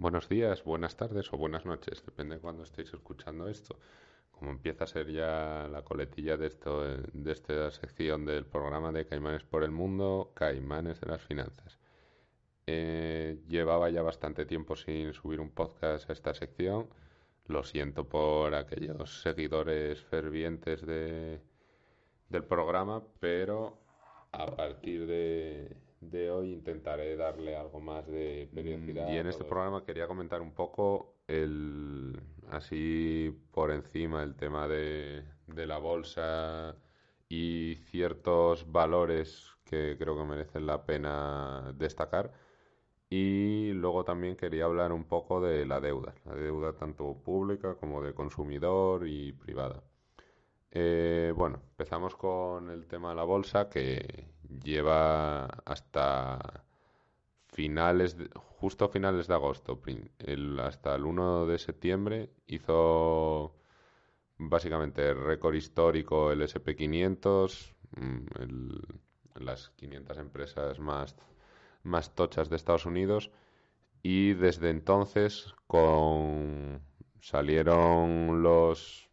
Buenos días, buenas tardes o buenas noches, depende de cuándo estéis escuchando esto. Como empieza a ser ya la coletilla de esto, de esta sección del programa de Caimanes por el Mundo, Caimanes de las Finanzas. Eh, llevaba ya bastante tiempo sin subir un podcast a esta sección. Lo siento por aquellos seguidores fervientes de, del programa, pero a partir de, de hoy intentaré darle algo más de periodicidad. Y en este programa quería comentar un poco el así por encima el tema de, de la bolsa y ciertos valores que creo que merecen la pena destacar. Y luego también quería hablar un poco de la deuda, la deuda tanto pública como de consumidor y privada. Eh, bueno, empezamos con el tema de la bolsa que lleva hasta finales, justo finales de agosto, hasta el 1 de septiembre hizo básicamente récord histórico el SP500, mm, las 500 empresas más, más tochas de Estados Unidos y desde entonces con salieron los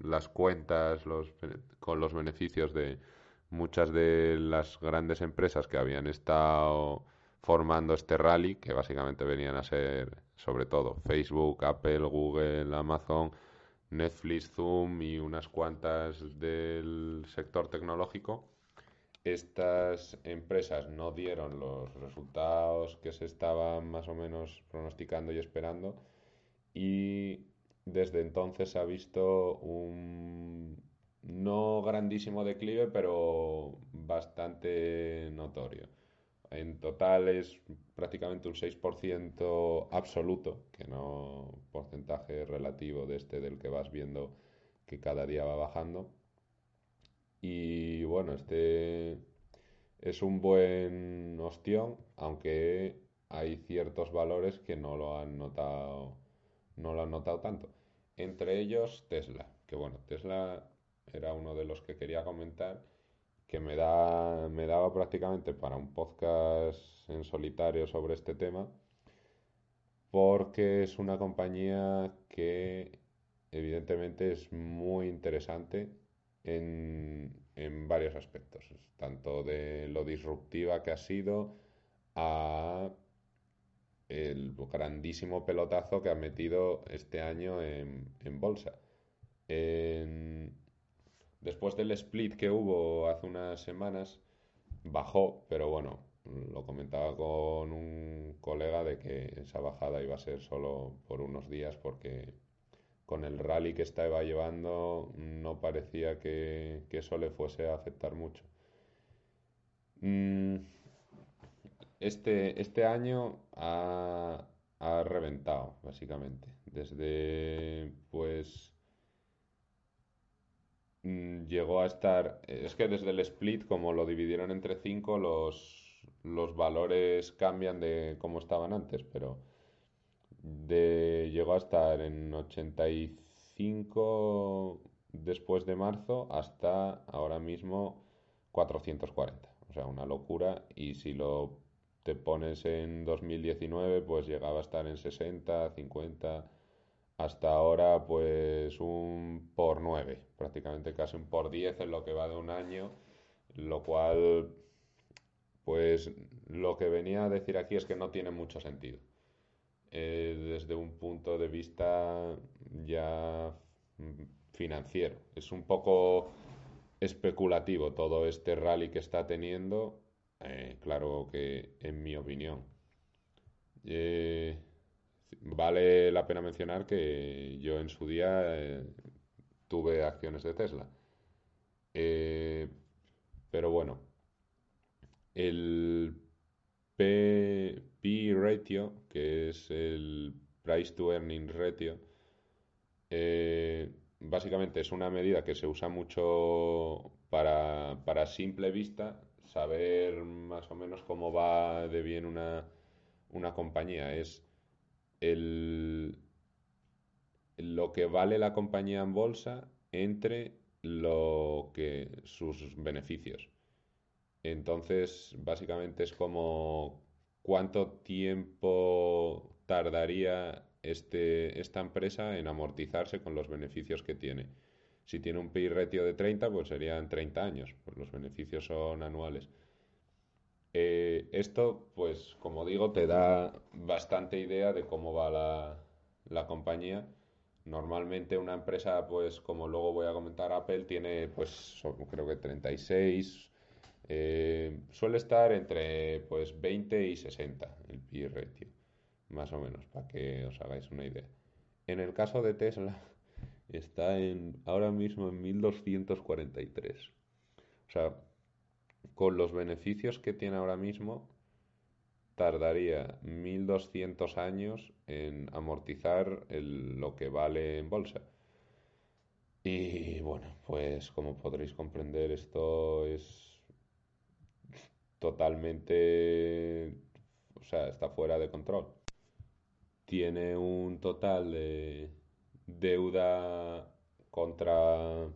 las cuentas los, con los beneficios de muchas de las grandes empresas que habían estado formando este rally, que básicamente venían a ser sobre todo Facebook, Apple, Google, Amazon, Netflix, Zoom y unas cuantas del sector tecnológico. Estas empresas no dieron los resultados que se estaban más o menos pronosticando y esperando y desde entonces se ha visto un no grandísimo declive, pero bastante notorio. En total es prácticamente un 6% absoluto, que no porcentaje relativo de este del que vas viendo que cada día va bajando. Y bueno, este es un buen ostión, aunque hay ciertos valores que no lo han notado, no lo han notado tanto. Entre ellos Tesla, que bueno, Tesla era uno de los que quería comentar, que me, da, me daba prácticamente para un podcast en solitario sobre este tema, porque es una compañía que evidentemente es muy interesante en, en varios aspectos, tanto de lo disruptiva que ha sido a el grandísimo pelotazo que ha metido este año en, bolsa. Después del split que hubo hace unas semanas, bajó, pero bueno, lo comentaba con un colega de que esa bajada iba a ser solo por unos días porque con el rally que estaba llevando no parecía que, eso le fuese a afectar mucho. Mm, este, este año ha, reventado, básicamente. Desde, pues, llegó a estar, es que desde el split, como lo dividieron entre cinco, los, los valores cambian de cómo estaban antes, pero de, llegó a estar en 85 después de marzo hasta ahora mismo 440. O sea, una locura. Y si lo te pones en 2019, pues llegaba a estar en 60, 50, hasta ahora pues un por 9, prácticamente casi un por 10 en lo que va de un año, lo cual pues lo que venía a decir aquí es que no tiene mucho sentido. Eh, desde un punto de vista ya financiero. Es un poco especulativo todo este rally que está teniendo eh, claro que, en mi opinión, eh, vale la pena mencionar que yo en su día eh, tuve acciones de Tesla. pero bueno, el P, P ratio, que es el Price to Earning Ratio, básicamente es una medida que se usa mucho para, para simple vista saber más o menos cómo va de bien una, una compañía. Es lo que vale la compañía en bolsa entre lo que sus beneficios. Entonces, básicamente es como cuánto tiempo tardaría este, esta empresa en amortizarse con los beneficios que tiene. Si tiene un PI ratio de 30, pues serían 30 años, pues los beneficios son anuales. Eh, esto, pues como digo, te da bastante idea de cómo va la, compañía. Normalmente una empresa, pues como luego voy a comentar, Apple tiene, pues creo que 36, eh, suele estar entre pues 20 y 60 el PI ratio, más o menos, para que os hagáis una idea. En el caso de Tesla, está en ahora mismo en 1243. O sea, con los beneficios que tiene ahora mismo, tardaría 1200 años en amortizar lo que vale en bolsa. Y bueno, pues como podréis comprender, esto es totalmente, o sea, está fuera de control. Tiene un total de deuda contra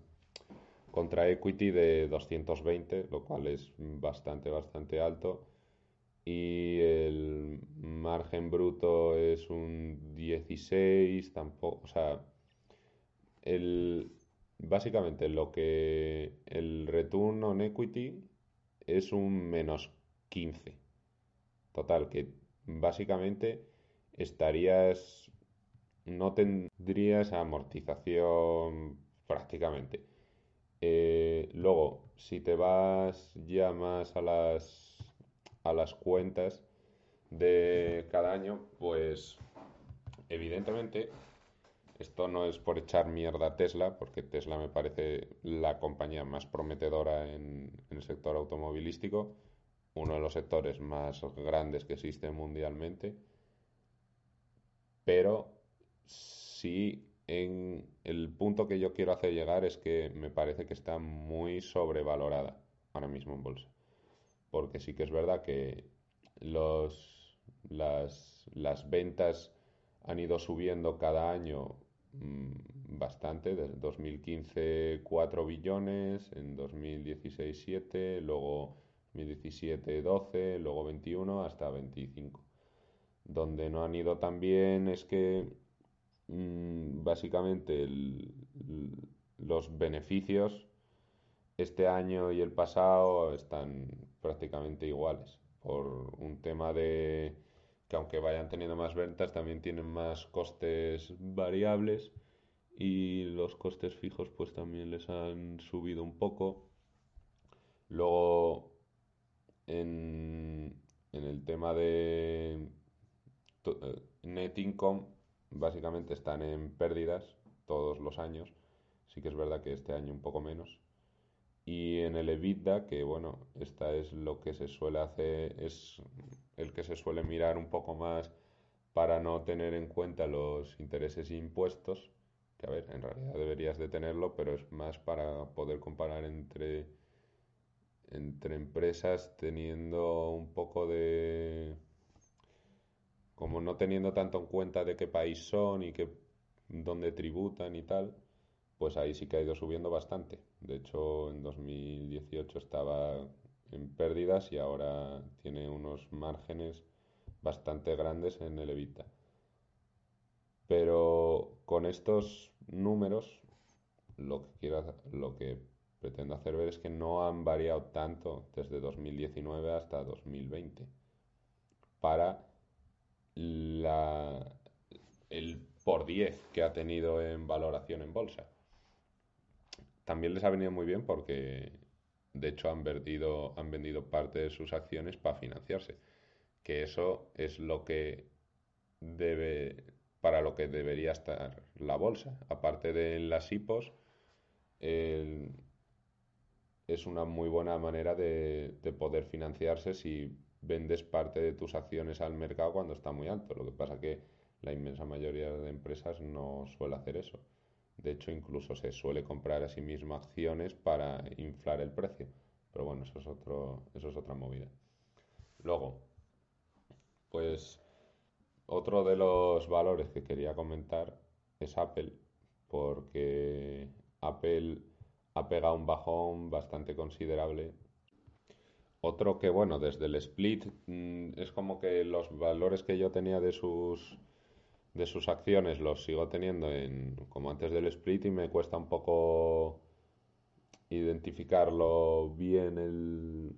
contra equity de 220, lo cual es bastante, bastante alto. Y el margen bruto es un 16, tampoco, o sea, el, básicamente lo que el return on equity es un menos 15. Total, que básicamente estarías, no tendrías amortización prácticamente. Eh, luego, si te vas ya más a las, a las cuentas de cada año, pues evidentemente esto no es por echar mierda a Tesla, porque Tesla me parece la compañía más prometedora en, en el sector automovilístico, uno de los sectores más grandes que existe mundialmente, pero sí el punto que yo quiero hacer llegar es que me parece que está muy sobrevalorada ahora mismo en bolsa. Porque sí que es verdad que las ventas han ido subiendo cada año mm, bastante. Desde 2015 4 billones, en 2016 7, luego 2017 12, luego 21 hasta 25. Donde no han ido tan bien es que Mm, básicamente los beneficios este año y el pasado están prácticamente iguales. Por un tema de que aunque vayan teniendo más ventas también tienen más costes variables y los costes fijos pues también les han subido un poco. Luego en, en el tema de eh, net income básicamente están en pérdidas todos los años. Sí que es verdad que este año un poco menos. Y en el EBITDA, que bueno, esta es lo que se suele hacer, es el que se suele mirar un poco más para no tener en cuenta los intereses e impuestos, que a ver, en realidad deberías de tenerlo, pero es más para poder comparar entre, entre empresas teniendo un poco de como no teniendo tanto en cuenta de qué país son y qué, dónde tributan y tal, pues ahí sí que ha ido subiendo bastante. De hecho, en 2018 estaba en pérdidas y ahora tiene unos márgenes bastante grandes en el EBITDA. Pero con estos números, lo que, lo que pretendo hacer ver es que no han variado tanto desde 2019 hasta 2020 para el por 10 que ha tenido en valoración en bolsa. También les ha venido muy bien porque de hecho han han vendido parte de sus acciones para financiarse. Que eso es lo que debe, para lo que debería estar la bolsa. Aparte de las IPOs, es una muy buena manera de poder financiarse si vendes parte de tus acciones al mercado cuando está muy alto. Lo que pasa que la inmensa mayoría de empresas no suele hacer eso. De hecho, incluso se suele comprar a sí mismo acciones para inflar el precio. Pero bueno, eso es, otro, eso es otra movida. Luego, pues otro de los valores que quería comentar es Apple, porque Apple ha pegado un bajón bastante considerable otro que, bueno, desde el split mm, es como que los valores que yo tenía de sus de sus acciones los sigo teniendo en como antes del split y me cuesta un poco identificarlo bien el,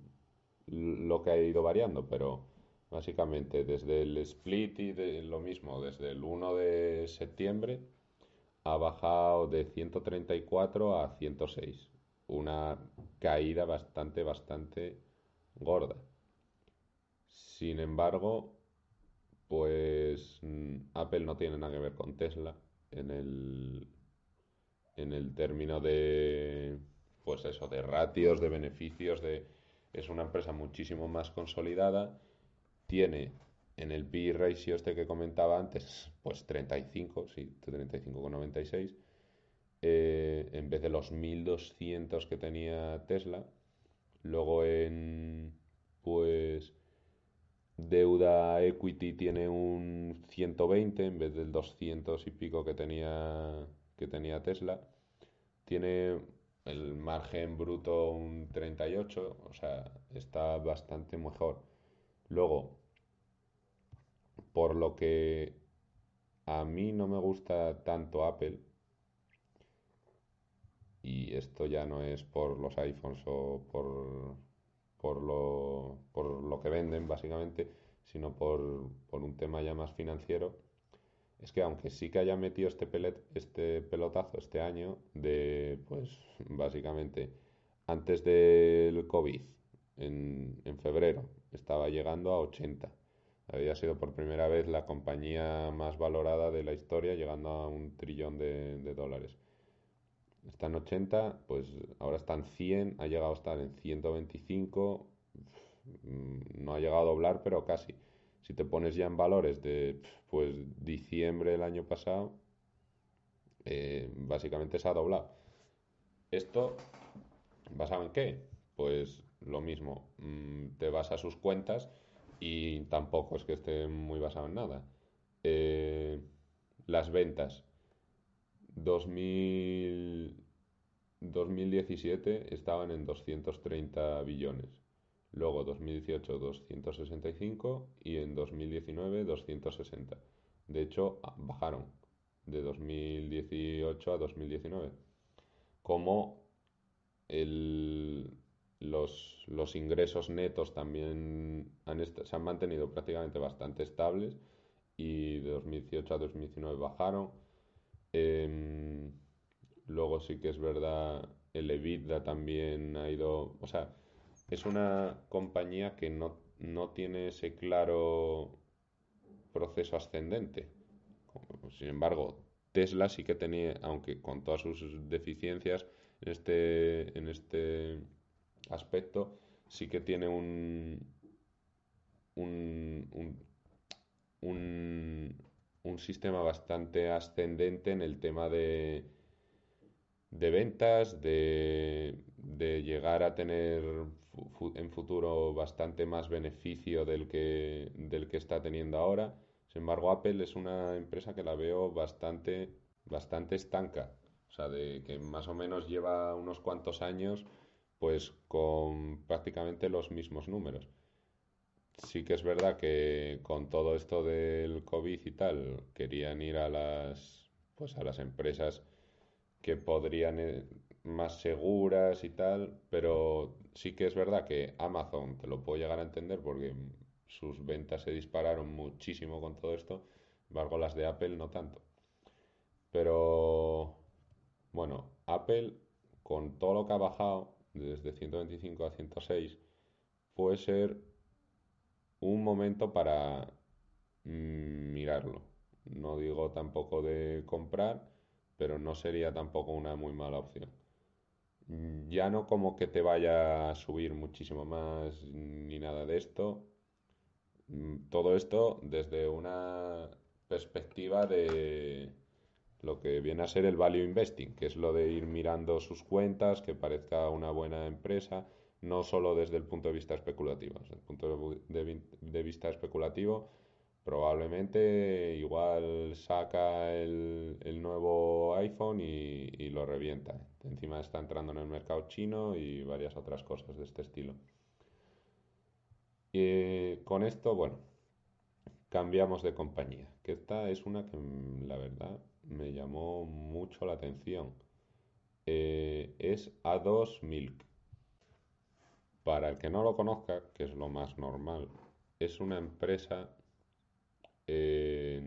lo que ha ido variando, pero básicamente desde el split y de lo mismo, desde el 1 de septiembre ha bajado de 134 a 106. Una caída bastante, bastante gorda. Sin embargo, pues mm, Apple no tiene nada que ver con Tesla en el, en el término de, pues eso, de ratios, de beneficios, de, es una empresa muchísimo más consolidada, tiene en el P ratio este que comentaba antes, pues 35, sí, 35,96, eh, en vez de los 1200 que tenía Tesla. Luego en, pues, deuda equity tiene un 120 en vez del 200 y pico que tenía, que tenía Tesla. Tiene el margen bruto un 38, o sea, está bastante mejor. Luego, por lo que a mí no me gusta tanto Apple, y esto ya no es por los iPhones o por, por, lo, por lo que venden básicamente, sino por, por un tema ya más financiero, es que aunque sí que haya metido este, pelet, este pelotazo este año de, pues básicamente, antes del COVID, en, en febrero, estaba llegando a 80. Había sido por primera vez la compañía más valorada de la historia, llegando a un trillón de, de dólares. Está en 80, pues ahora está en 100, ha llegado a estar en 125, no ha llegado a doblar, pero casi. Si te pones ya en valores de pues diciembre del año pasado, eh, básicamente se ha doblado. Esto, ¿basado en qué? Pues lo mismo, mm, te vas a sus cuentas y tampoco es que esté muy basado en nada. Eh, las ventas. 2000, 2017 estaban en 230 billones. Luego 2018 265 y en 2019 260. De hecho, bajaron de 2018 a 2019. Como los, los, ingresos netos también se han mantenido prácticamente bastante estables y de 2018 a 2019 bajaron. Em, luego sí que es verdad, el EBITDA también ha ido, o sea, es una compañía que no, no tiene ese claro proceso ascendente. Sin embargo, Tesla sí que tenía, aunque con todas sus deficiencias en este, en este aspecto, sí que tiene un, un, un, un, sistema bastante ascendente en el tema de, de ventas, de, de llegar a tener en futuro bastante más beneficio del que, del que está teniendo ahora sin embargo, Apple es una empresa que la veo bastante, bastante estanca. O sea, de que más o menos lleva unos cuantos años pues con prácticamente los mismos números. Sí que es verdad que con todo esto del COVID y tal, querían ir a las pues a las empresas que podrían eh, más seguras y tal, pero sí que es verdad que Amazon te lo puedo llegar a entender porque sus ventas se dispararon muchísimo con todo esto, embargo las de Apple no tanto. Pero bueno, Apple con todo lo que ha bajado desde 125 a 106 puede ser un momento para mm, mirarlo. No digo tampoco de comprar, pero no sería tampoco una muy mala opción. Ya no como que te vaya a subir muchísimo más ni nada de esto, Mm, todo esto desde una perspectiva de lo que viene a ser el value investing, que es lo de ir mirando sus cuentas, que parezca una buena empresa, no solo desde el punto de vista especulativo. Desde el punto de, vista especulativo, probablemente igual saca el, nuevo iPhone y, lo revienta. Encima está entrando en el mercado chino y varias otras cosas de este estilo. Y con esto, bueno, cambiamos de compañía, que esta es una que la verdad me llamó mucho la atención. Eh, es A2 Milk. Para el que no lo conozca, que es lo más normal, es una empresa que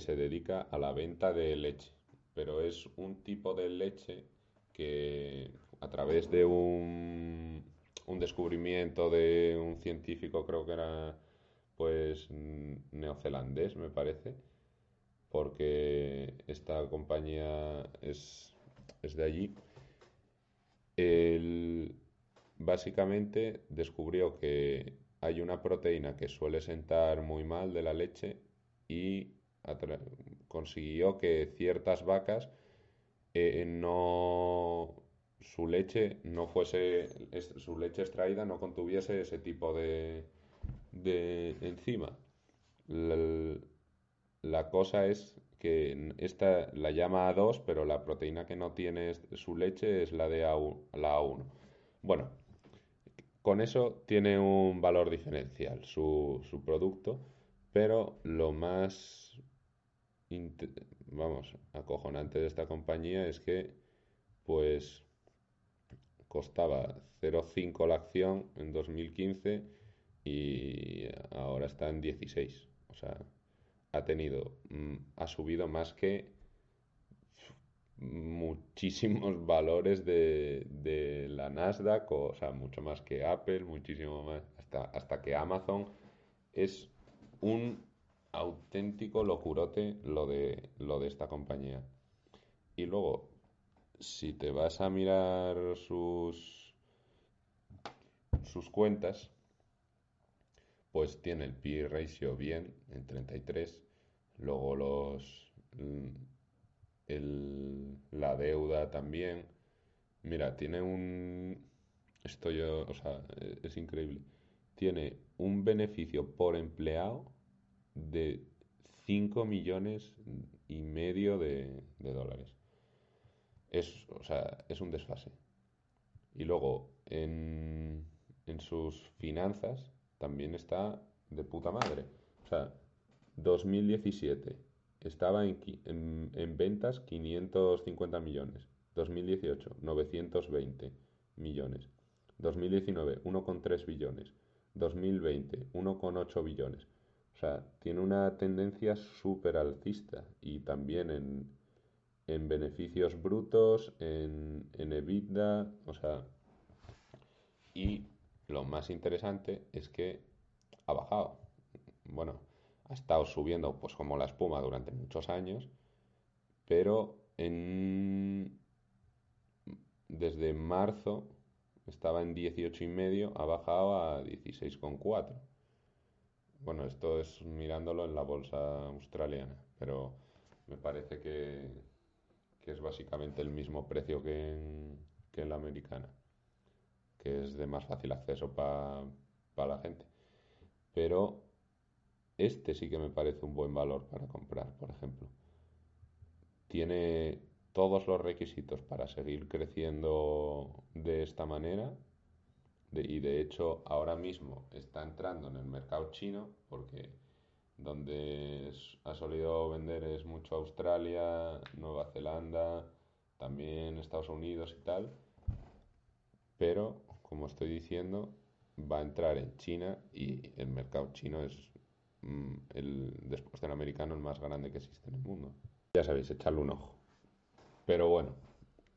se dedica a la venta de leche, pero es un tipo de leche que a través de un, un descubrimiento de un científico, creo que era pues neozelandés, me parece, porque esta compañía es, es de allí. Él básicamente descubrió que hay una proteína que suele sentar muy mal de la leche y consiguió que ciertas vacas eh, no su leche no fuese su leche extraída no contuviese ese tipo de, de enzima. La, cosa es que esta la llama A2, pero la proteína que no tiene su leche es la de la A1. Bueno, con eso tiene un valor diferencial su, su producto, pero lo más vamos, acojonante de esta compañía es que pues costaba 0,5 la acción en 2015 y ahora está en 16. O sea, ha tenido, mm, ha subido más que muchísimos valores de, de, la Nasdaq, o, sea, mucho más que Apple, muchísimo más, hasta, hasta que Amazon. Es un auténtico locurote lo de, lo de esta compañía. Y luego, si te vas a mirar sus, sus cuentas, pues tiene el P ratio bien en 33, luego los la deuda también. Mira, tiene un esto yo, o sea, e, es increíble. Tiene un beneficio por empleado de 5 millones y medio de, de dólares. Es, o sea, es un desfase. Y luego, en, en sus finanzas, también está de puta madre. O sea, 2017 estaba en, en, ventas 550 millones. 2018, 920 millones. 2019, 1,3 billones. 2020, 1,8 billones. O sea, tiene una tendencia súper alcista y también en, en beneficios brutos, en, en EBITDA, o sea, y lo más interesante es que ha bajado. Bueno, ha estado subiendo pues como la espuma durante muchos años, pero desde marzo estaba en 18 y medio, ha bajado a 16,4. Bueno, esto es mirándolo en la bolsa australiana, pero me parece que, que es básicamente el mismo precio que en, que en la americana que es de más fácil acceso para la gente. Pero este sí que me parece un buen valor para comprar, por ejemplo. Tiene todos los requisitos para seguir creciendo de esta manera y de hecho ahora mismo está entrando en el mercado chino porque donde ha solido vender es mucho Australia, Nueva Zelanda, también Estados Unidos y tal, pero como estoy diciendo, va a entrar en China y el mercado chino es el, después del americano el más grande que existe en el mundo. Ya sabéis, echarle un ojo. Pero bueno,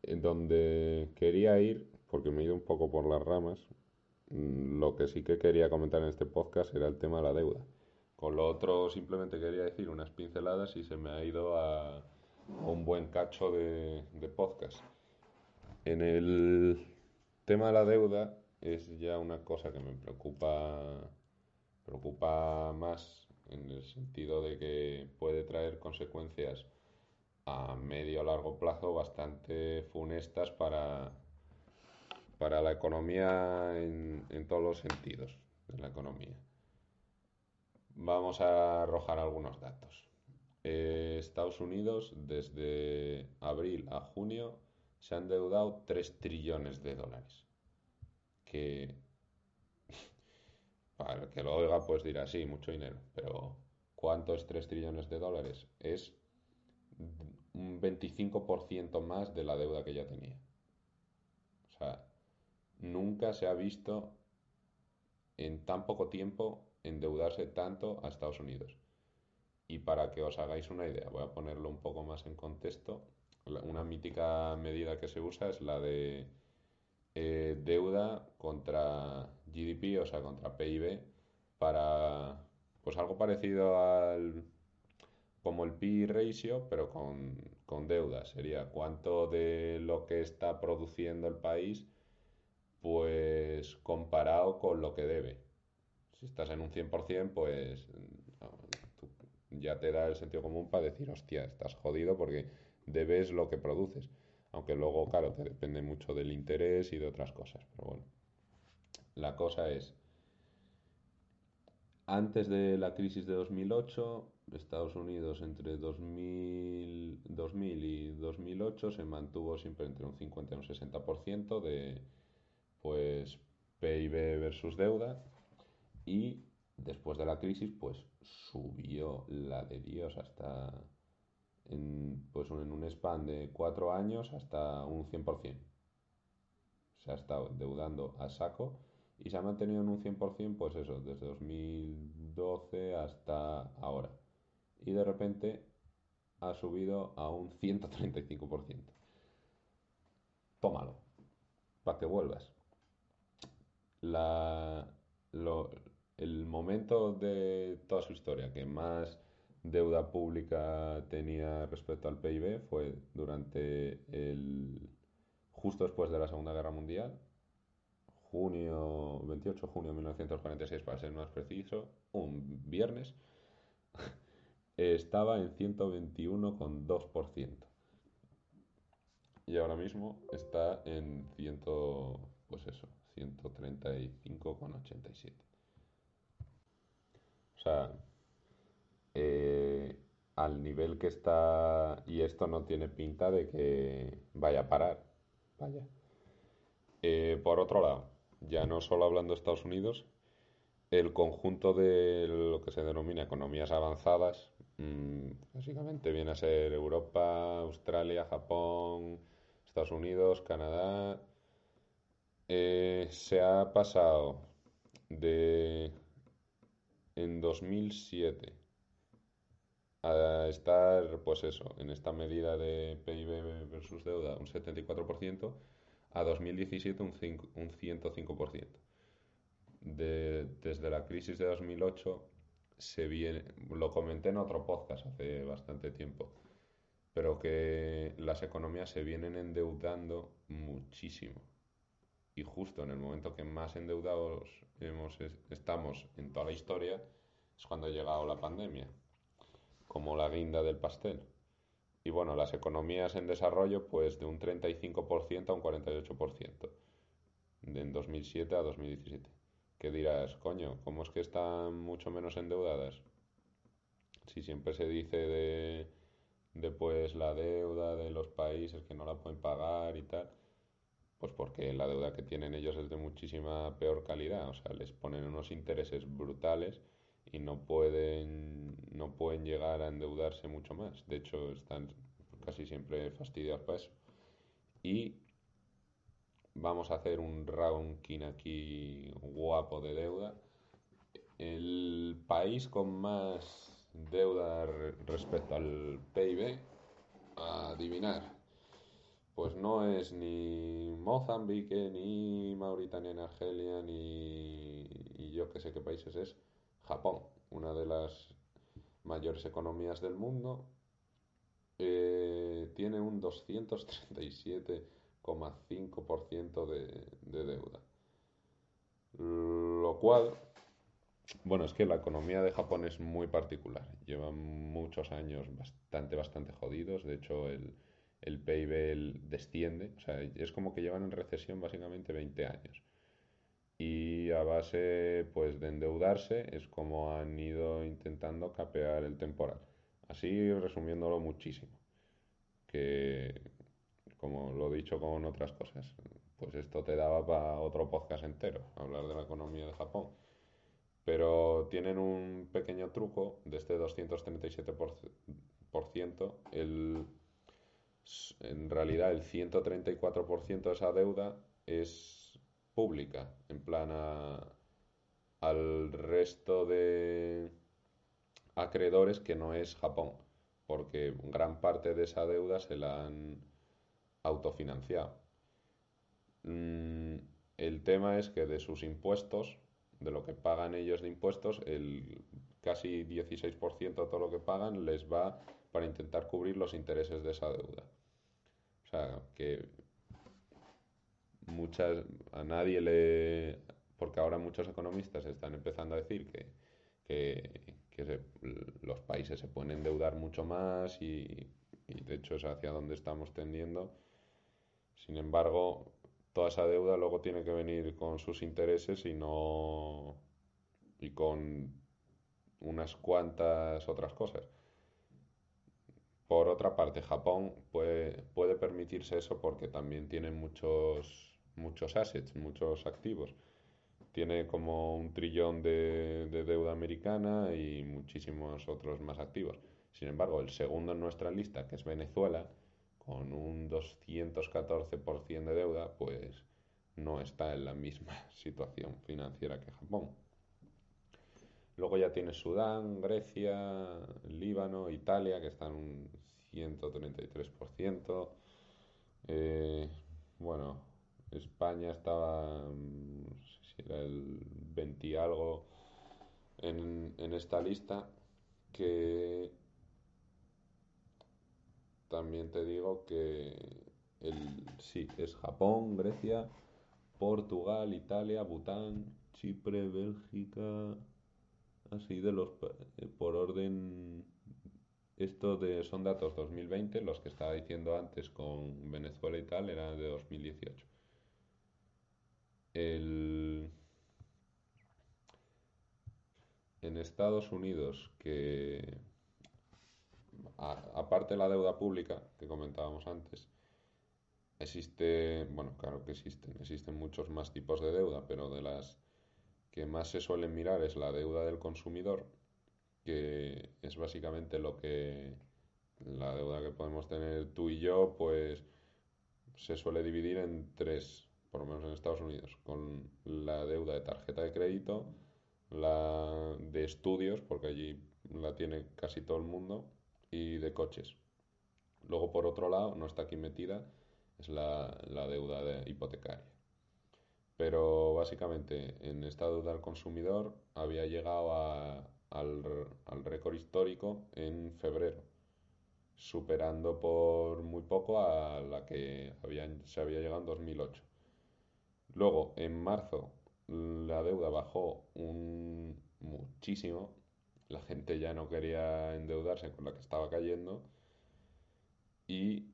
en donde quería ir, porque me he ido un poco por las ramas, mm, lo que sí que quería comentar en este podcast era el tema de la deuda. Con lo otro simplemente quería decir unas pinceladas y se me ha ido a, un buen cacho de, de podcast. En el tema de la deuda es ya una cosa que me preocupa, preocupa más en el sentido de que puede traer consecuencias a medio o largo plazo bastante funestas para, para la economía en, todos los sentidos de la economía. Vamos a arrojar algunos datos. Eh, Estados Unidos desde abril a junio se han deudado 3 trillones de dólares. Que Para el que lo oiga, pues dirá, sí, mucho dinero, pero ¿cuánto es 3 trillones de dólares? Es un 25% más de la deuda que ya tenía. O sea, nunca se ha visto en tan poco tiempo endeudarse tanto a Estados Unidos. Y para que os hagáis una idea, voy a ponerlo un poco más en contexto. Una mítica medida que se usa es la de eh, deuda contra GDP, o sea, contra PIB, para pues algo parecido al como el PI ratio, pero con, con deuda. Sería cuánto de lo que está produciendo el país, pues comparado con lo que debe. Si estás en un 100%, pues ya te da el sentido común para decir, hostia, estás jodido porque debes lo que produces. Aunque luego, claro, te depende mucho del interés y de otras cosas. Pero bueno, la cosa es, antes de la crisis de 2008, Estados Unidos entre 2000, 2000 y 2008 se mantuvo siempre entre un 50 y un 60% de pues PIB versus deuda y después de la crisis pues subió la de Dios hasta en, pues en un span de cuatro años hasta un 100%. Se ha estado deudando a saco y se ha mantenido en un 100%, pues eso, desde 2012 hasta ahora. Y de repente ha subido a un 135%. Tómalo, para que vuelvas. La, el momento de toda su historia que más deuda pública tenía respecto al PIB fue durante el justo después de la Segunda Guerra Mundial, junio 28 de junio de 1946 para ser más preciso, un viernes estaba en 121,2%. Y ahora mismo está en 100, pues eso, 135,87. O sea, eh, al nivel que está, y esto no tiene pinta de que vaya a parar, vaya. Eh, por otro lado, ya no solo hablando de Estados Unidos, el conjunto de lo que se denomina economías avanzadas, mm, básicamente viene a ser Europa, Australia, Japón, Estados Unidos, Canadá, eh, se ha pasado de en 2007 a estar, pues eso, en esta medida de PIB versus deuda, un 74%, a 2017 un, 105%. desde la crisis de 2008 se viene, lo comenté en otro podcast hace bastante tiempo, pero que las economías se vienen endeudando muchísimo. Y justo en el momento que más endeudados estamos en toda la historia es cuando ha llegado la pandemia como la guinda del pastel. Y bueno, las economías en desarrollo, pues de un 35% a un 48%, de en 2007 a 2017. ¿Qué dirás, coño? ¿Cómo es que están mucho menos endeudadas? Si siempre se dice de, de pues la deuda de los países que no la pueden pagar y tal, pues porque la deuda que tienen ellos es de muchísima peor calidad, o sea, les ponen unos intereses brutales y no pueden, no pueden llegar a endeudarse mucho más. De hecho, están casi siempre fastidiados para eso. Y vamos a hacer un ranking aquí guapo de deuda. El país con más deuda respecto al PIB, adivinar, pues no es ni Mozambique, ni Mauritania, ni Argelia, ni y yo que sé qué países es, Japón, una de las mayores economías del mundo, eh, tiene un 237,5% de, de deuda. Lo cual, bueno, es que la economía de Japón es muy particular. Llevan muchos años bastante, bastante jodidos. De hecho, el, el PIB desciende. O sea, es como que llevan en recesión básicamente 20 años y a base pues de endeudarse es como han ido intentando capear el temporal. Así resumiéndolo muchísimo, que como lo he dicho con otras cosas, pues esto te daba para otro podcast entero, hablar de la economía de Japón. Pero tienen un pequeño truco de este 237%. El, en realidad el 134% de esa deuda es en plan al resto de acreedores que no es Japón, porque gran parte de esa deuda se la han autofinanciado. Mm, el tema es que de sus impuestos, de lo que pagan ellos de impuestos, el casi 16% de todo lo que pagan les va para intentar cubrir los intereses de esa deuda. O sea, que muchas a nadie le porque ahora muchos economistas están empezando a decir que, los países se pueden endeudar mucho más y, y de hecho es hacia donde estamos tendiendo. Sin embargo, toda esa deuda luego tiene que venir con sus intereses y no y con unas cuantas otras cosas. Por otra parte, Japón puede, puede permitirse eso porque también tiene muchos, muchos assets, muchos activos. Tiene como un trillón de, de deuda americana y muchísimos otros más activos. Sin embargo, el segundo en nuestra lista, que es Venezuela, con un 214% de deuda, pues no está en la misma situación financiera que Japón. Luego ya tienes Sudán, Grecia, Líbano, Italia, que están un 133%. Eh, bueno, España estaba, no sé si era el 20 y algo en, en esta lista, que también te digo que el, sí, es Japón, Grecia, Portugal, Italia, Bután, Chipre, Bélgica, así de los eh, por orden esto de son datos 2020, los que estaba diciendo antes con Venezuela y tal eran de 2018. En Estados Unidos, que aparte de la deuda pública que comentábamos antes, existe, bueno, claro que existen, existen muchos más tipos de deuda, pero de las que más se suelen mirar es la deuda del consumidor, que es básicamente lo que la deuda que podemos tener tú y yo, pues se suele dividir en tres, por lo menos en Estados Unidos, con la deuda de tarjeta de crédito, la de estudios, porque allí la tiene casi todo el mundo, y de coches. Luego, por otro lado, no está aquí metida, es la, deuda de hipotecaria. Pero básicamente en esta deuda al consumidor había llegado al, récord histórico en febrero, superando por muy poco a la que se había llegado en 2008. Luego, en marzo, la deuda bajó un, muchísimo, la gente ya no quería endeudarse con la que estaba cayendo y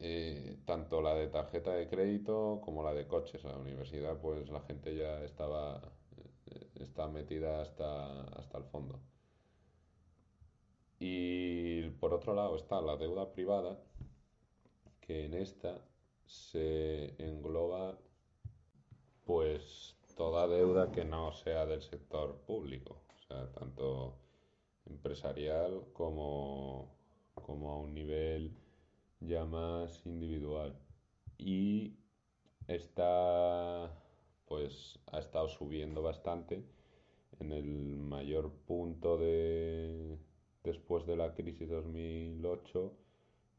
eh, tanto la de tarjeta de crédito como la de coches a la universidad, pues la gente ya estaba eh, está metida hasta, hasta el fondo. Y por otro lado está la deuda privada, que en esta se engloba pues toda deuda que no sea del sector público. Tanto empresarial como, como a un nivel ya más individual. Y está, pues, ha estado subiendo bastante. En el mayor punto de después de la crisis 2008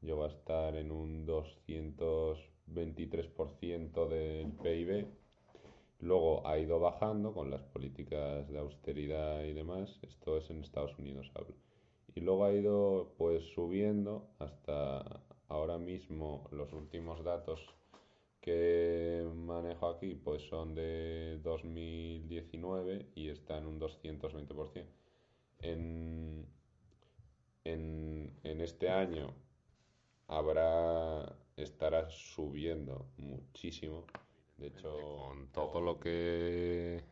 llegó a estar en un 223% del PIB Luego ha ido bajando con las políticas de austeridad y demás. Esto es en Estados Unidos hablo. Y luego ha ido pues subiendo hasta ahora mismo los últimos datos que manejo aquí pues son de 2019 y está en un 220%. En, en, en este año habrá estará subiendo muchísimo de hecho, con todo lo que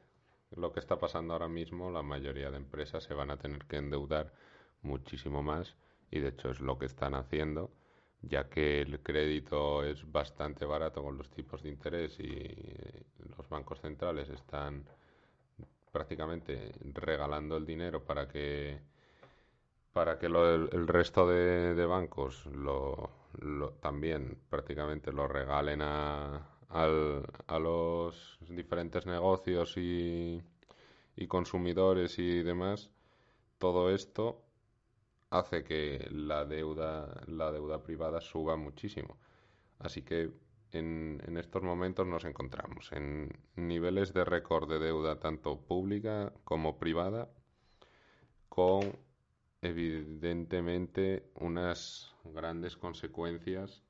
lo que está pasando ahora mismo, la mayoría de empresas se van a tener que endeudar muchísimo más y de hecho es lo que están haciendo, ya que el crédito es bastante barato con los tipos de interés y los bancos centrales están prácticamente regalando el dinero para que para que el, resto de, bancos lo, también prácticamente lo regalen a, a los diferentes negocios y, consumidores y demás, todo esto hace que la deuda, la deuda privada suba muchísimo. Así que en, en, estos momentos nos encontramos en niveles de récord de deuda tanto pública como privada, con evidentemente unas grandes consecuencias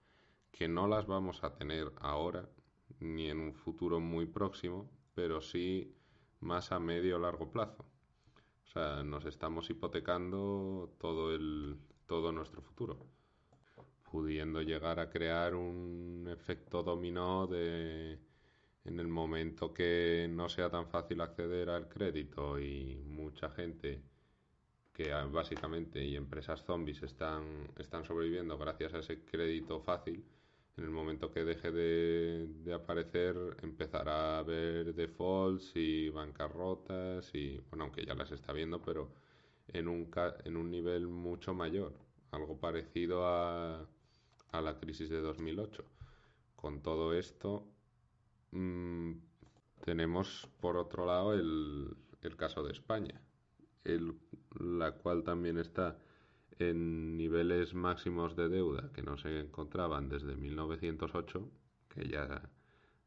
que no las vamos a tener ahora ni en un futuro muy próximo, pero sí más a medio o largo plazo. O sea, nos estamos hipotecando todo el todo nuestro futuro, pudiendo llegar a crear un efecto dominó de en el momento que no sea tan fácil acceder al crédito y mucha gente que básicamente y empresas zombies están, están sobreviviendo gracias a ese crédito fácil, en el momento que deje de, aparecer empezará a haber defaults y bancarrotas y, bueno, aunque ya las está viendo, pero en un, en un nivel mucho mayor, algo parecido a, a la crisis de 2008. Con todo esto, mm, tenemos por otro lado el, el caso de España, el, la cual también está en niveles máximos de deuda que no se encontraban desde 1908, que ya,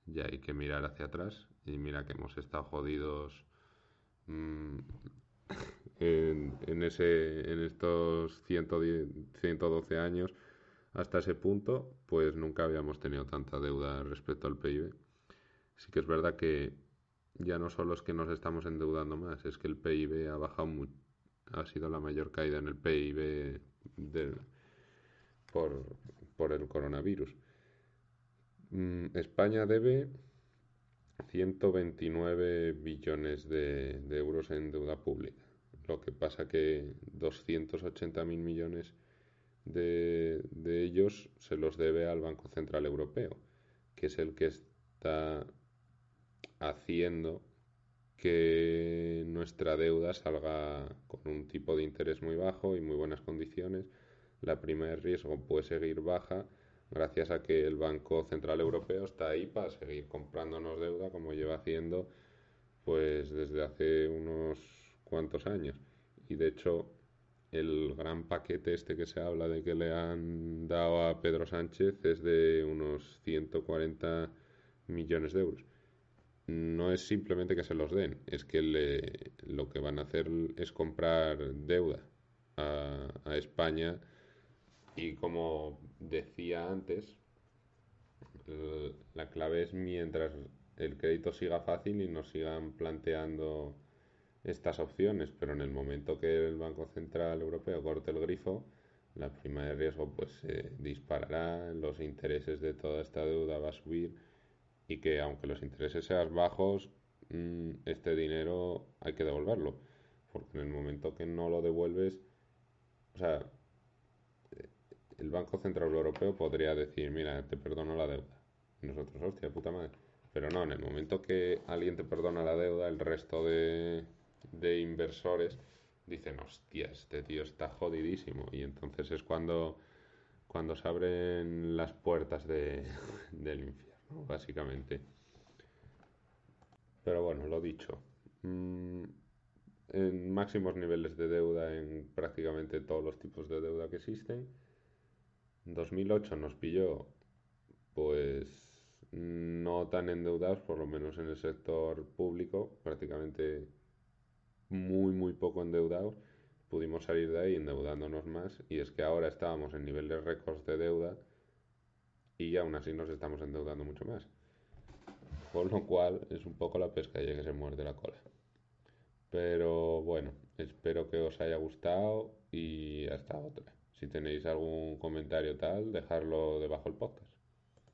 ya hay que mirar hacia atrás, y mira que hemos estado jodidos mm, en, ese, en estos 110, 112 años hasta ese punto, pues nunca habíamos tenido tanta deuda respecto al PIB. Sí que es verdad que ya no solo es que nos estamos endeudando más, es que el PIB ha bajado mucho ha sido la mayor caída en el PIB por, el coronavirus. Mm, España debe 129 billones de, euros en deuda pública. Lo que pasa que 280.000 millones de, de ellos se los debe al Banco Central Europeo, que es el que está haciendo que nuestra deuda salga con un tipo de interés muy bajo y muy buenas condiciones. La prima de riesgo puede seguir baja gracias a que el Banco Central Europeo está ahí para seguir comprándonos deuda como lleva haciendo pues desde hace unos cuantos años. Y de hecho el gran paquete este que se habla de que le han dado a Pedro Sánchez es de unos 140 millones de euros no es simplemente que se los den, es que lo que van a hacer es comprar deuda a, España y como decía antes, la clave es mientras el crédito siga fácil y nos sigan planteando estas opciones, pero en el momento que el Banco Central Europeo corte el grifo, la prima de riesgo pues se disparará, los intereses de toda esta deuda va a subir y que aunque los intereses sean bajos, mm, este dinero hay que devolverlo. Porque en el momento que no lo devuelves, o sea, el Banco Central Europeo podría decir, mira, te perdono la deuda. nosotros, hostia, puta madre. Pero no, en el momento que alguien te perdona la deuda, el resto de, de inversores dicen, hostia, este tío está jodidísimo. Y entonces es cuando, cuando se abren las puertas de, del infierno básicamente. Pero bueno, lo dicho. Mm, en máximos niveles de deuda en prácticamente todos los tipos de deuda que existen. 2008 nos pilló, pues no tan endeudados, por lo menos en el sector público, prácticamente muy, muy poco endeudados. Pudimos salir de ahí endeudándonos más y es que ahora estábamos en niveles récords de deuda y aún así nos estamos endeudando mucho más. Con lo cual es un poco la pesca ya que se muerde la cola. Pero bueno, espero que os haya gustado y hasta otra. Si tenéis algún comentario tal, dejarlo debajo del podcast.